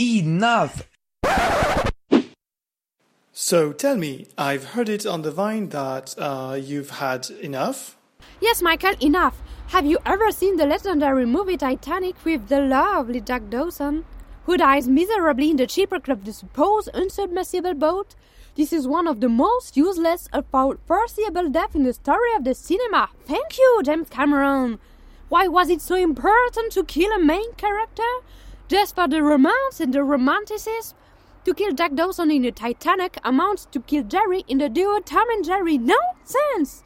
Enough! So tell me, I've heard it on the vine that uh, you've had enough? Yes, Michael, enough. Have you ever seen the legendary movie Titanic with the lovely Jack Dawson? Who dies miserably in the shipwreck of the supposed unsubmersible boat? This is one of the most useless and foreseeable deaths in the story of the cinema. Thank you, James Cameron. Why was it so important to kill a main character? Just for the romance and the romanticism? To kill Jack Dawson in the Titanic amounts to kill Jerry in the duo Tom and Jerry. Nonsense!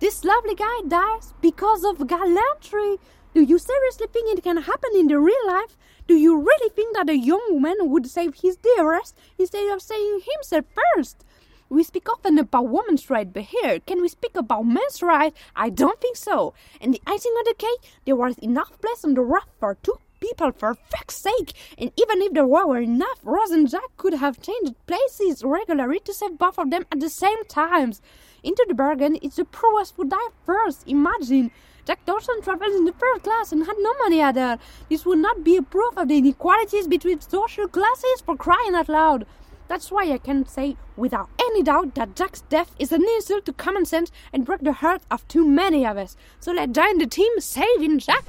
This lovely guy dies because of gallantry. Do you seriously think it can happen in the real life? Do you really think that a young man would save his dearest instead of saving himself first? We speak often about women's rights, but here, can we speak about men's rights? I don't think so. And the icing on the cake, there was enough place on the raft for two people, for fuck's sake! And even if there were enough, Rose and Jack could have changed places regularly to save both of them at the same times. Into the bargain, it's the poorest who die first. Imagine. Jack Dawson traveled in the first class and had no money at all. This would not be a proof of the inequalities between social classes for crying out loud. That's why I can say without any doubt that Jack's death is an insult to common sense and broke the heart of too many of us. So let's join the team saving Jack.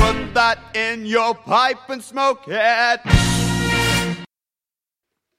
Put that in your pipe and smoke it.